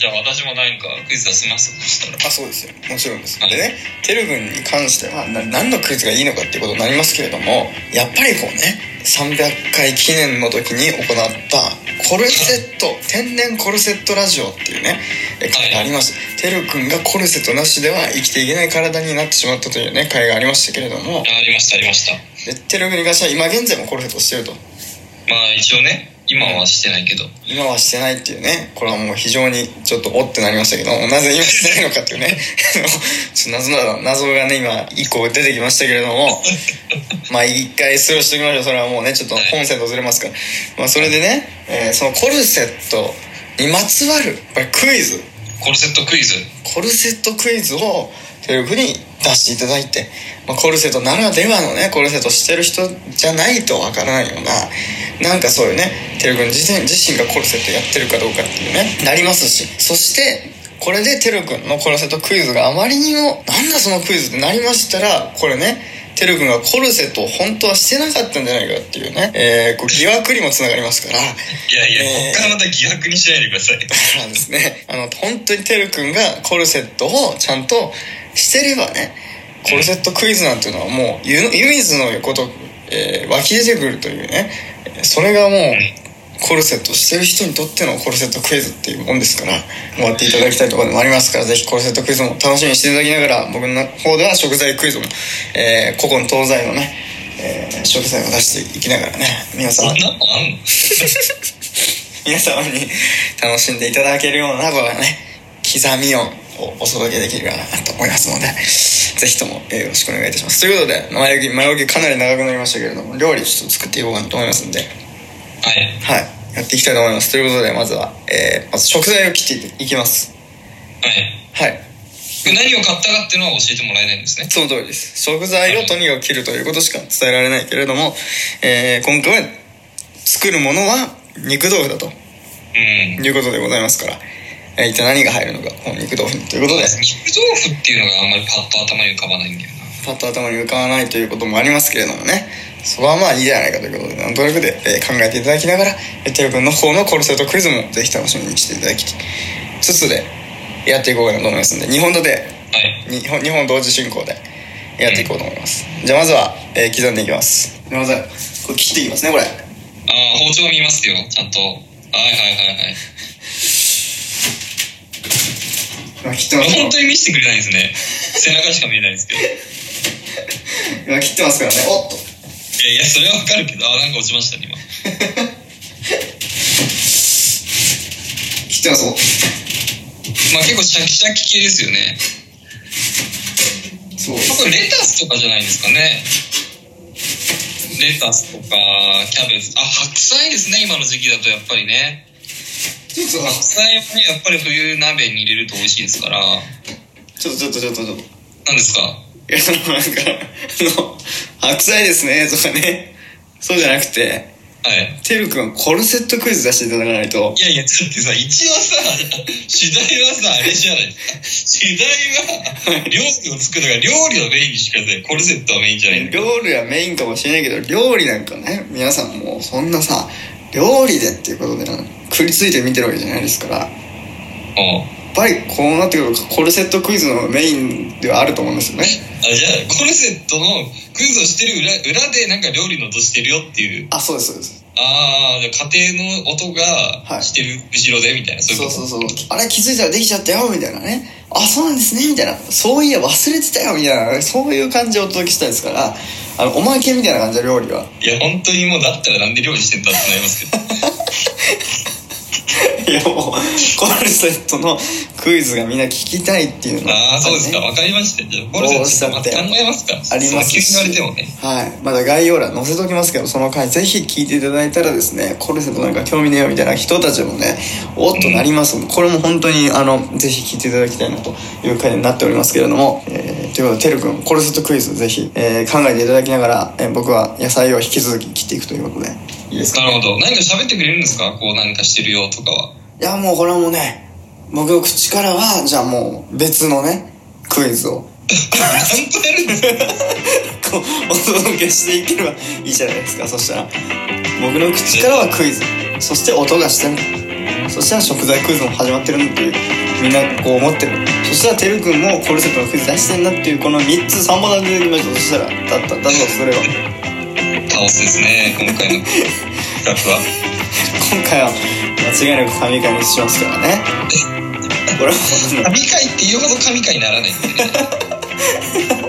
じゃあ私も何かクイズ出せますそしたら。あそうですよ。もちろんです。はいでねてる君に関してはな何のクイズがいいのかっていうことになりますけれどもやっぱりこうね300回記念の時に行ったコルセット 天然コルセットラジオっていうねえ回があります、てる君がコルセットなしでは生きていけない体になってしまったというね回がありましたけれども。ありましたありました。でてる君に関しては今現在もコルセットしてると。まあ一応ね今はしてないけど。今はしてないっていうね。これはもう非常にちょっとおってなりましたけどもなぜ今してないのかっていうね。ちょっと謎な。謎がね今一個出てきましたけれども。まあ一回スルーしておきましょう。それはもうねちょっと本線とずれますから、まあ、それでね、えーそのコルセットにまつわるクイズ。コルセットクイズ。コルセットクイズをテレビに出していただいて、まあ、コルセットならではのねコルセットしてる人じゃないとわからないようななんかそういうねテレビ自身自身がコルセットやってるかどうかっていうねなりますしそしてこれでてるくんのコルセットクイズがあまりにもなんだそのクイズってなりましたらこれねてるくんがコルセットを本当はしてなかったんじゃないかっていうね、えーこう疑惑にもつながりますから。いやいや、えーこっからまた疑惑にしないでください。だからですね。あの本当にてるくんがコルセットをちゃんとしてればねコルセットクイズなんていうのはもう湯水のこと、えー湧き出てくるというねえーそれがもうコルセットしてる人にとってのコルセットクイズっていうもんですから終わっていただきたいところでもありますからぜひコルセットクイズも楽しみにしていただきながら僕の方では食材クイズも、えー古今東西のね、えー食材を出していきながらね皆様そんなのあんの？皆様に楽しんでいただけるようなこのね刻み音をお届けできるかなと思いますのでぜひとも、えーよろしくお願いいたします。ということで前置き前置きかなり長くなりましたけれども料理ちょっと作っていこうかなと思いますんで。はい。はい。やっていきたいと思います。ということでまずは、えーまず食材を切っていきます。はい。はい。何を買ったかっていうのは教えてもらえないんですね。その通りです。食材をとにかく切るということしか伝えられないけれども、えー今回は作るものは肉豆腐だと。うん。いうことでございますから、えー一体何が入るのかこの肉豆腐にということで。肉豆腐っていうのがあんまりパッと頭に浮かばないんだよな。パッと頭に浮かばないということもありますけれどもね。そこはまあいいじゃないかということでなんとなくで、えー考えていただきながらえーテル君の方のコルセットクイズもぜひ楽しみにしていただきつつでやっていこうかなと思いますんで2本立てはい。2本二本同時進行でやっていこうと思います。じゃあまずは、えー刻んでいきます。まずはこれ切っていきますねこれ。ああ包丁見ますよちゃんと。はいはいはいはい今切ってますよ本当に見せてくれないですね。背中しか見えないですけど。い今切ってますからね。おっと。やいやそれはわかるけど。あなんか落ちましたね今。切ってますおまあ結構シャキシャキ系ですよね。そう。これレタスとかじゃないですかね。レタスとかキャベツ。あ白菜ですね今の時期だとやっぱりねちょっと白菜やっぱり冬鍋に入れると美味しいですからちょっとちょっとちょっとちょっと何ですか？いや、そのなんか、あの、白菜ですね、とかね。そうじゃなくて、はいてるくんはコルセットクイズ出していただかないと。いやいや、だってさ、一応さ、主題はさ、あれじゃない。主題は、料理を作るから、料理をメインにしてください。コルセットはメインじゃない料理はメインかもしれないけど、料理なんかね、皆さんもうそんなさ、料理でっていうことでな食りついて見てるわけじゃないですから、うんぱりこうなってくるとコルセットクイズのメインではあると思うんですよね。あじゃあ、コルセットのクイズをしてる裏裏でなんか料理の音してるよっていう。あ、そうです、そうです。ああ、じゃあ家庭の音はいがしてる後ろでみたいな、そういうこと？そうそうそう。あれ気づいたらできちゃったよ、みたいなね。あ、そうなんですね、みたいな。そういや忘れてたよ、みたいな。そういう感じをお届けしたいですから、あの、おまけみたいな感じで料理は。いや、本当にもうだったらなんで料理してんだってなりますけど。いやもう、コルセットのクイズがみんな聞きたいっていうのああ、そうですか。ねわかりました。じゃあ、コルセット考えますか。あります急に言われてもね。はい。まだ概要欄載せときますけど、その回ぜひ聞いていただいたらですね、コルセットなんか興味ねえよみたいな人たちもね、おっとなりますので、これも本当に、あの、ぜひ聞いていただきたいなという回になっておりますけれども、えー、ということで、てるくん、コルセットクイズぜひ、えー考えていただきながら、えー僕は野菜を引き続き切っていくということで、いいですかなるほど。何か喋ってくれるんですか？こう何かしてるよとかは。いや、もうこれもうね、僕の口からは、じゃあもう別のね、クイズを。ちゃんとやるんこう、お届けしていければいいじゃないですか、そしたら。僕の口からはクイズ。そして音がしてる。そしたら食材クイズも始まってるんだっていう。みんなこう思ってる。そしたらてるくんもコルセットのクイズ出してんなっていう、この3つ3本立ててきました。そしたら、だった、だぞそれは。倒すですね、今回の企は。今回は。間違いなく神回にしますからね。これは神回って言うほど神回にならないんでね。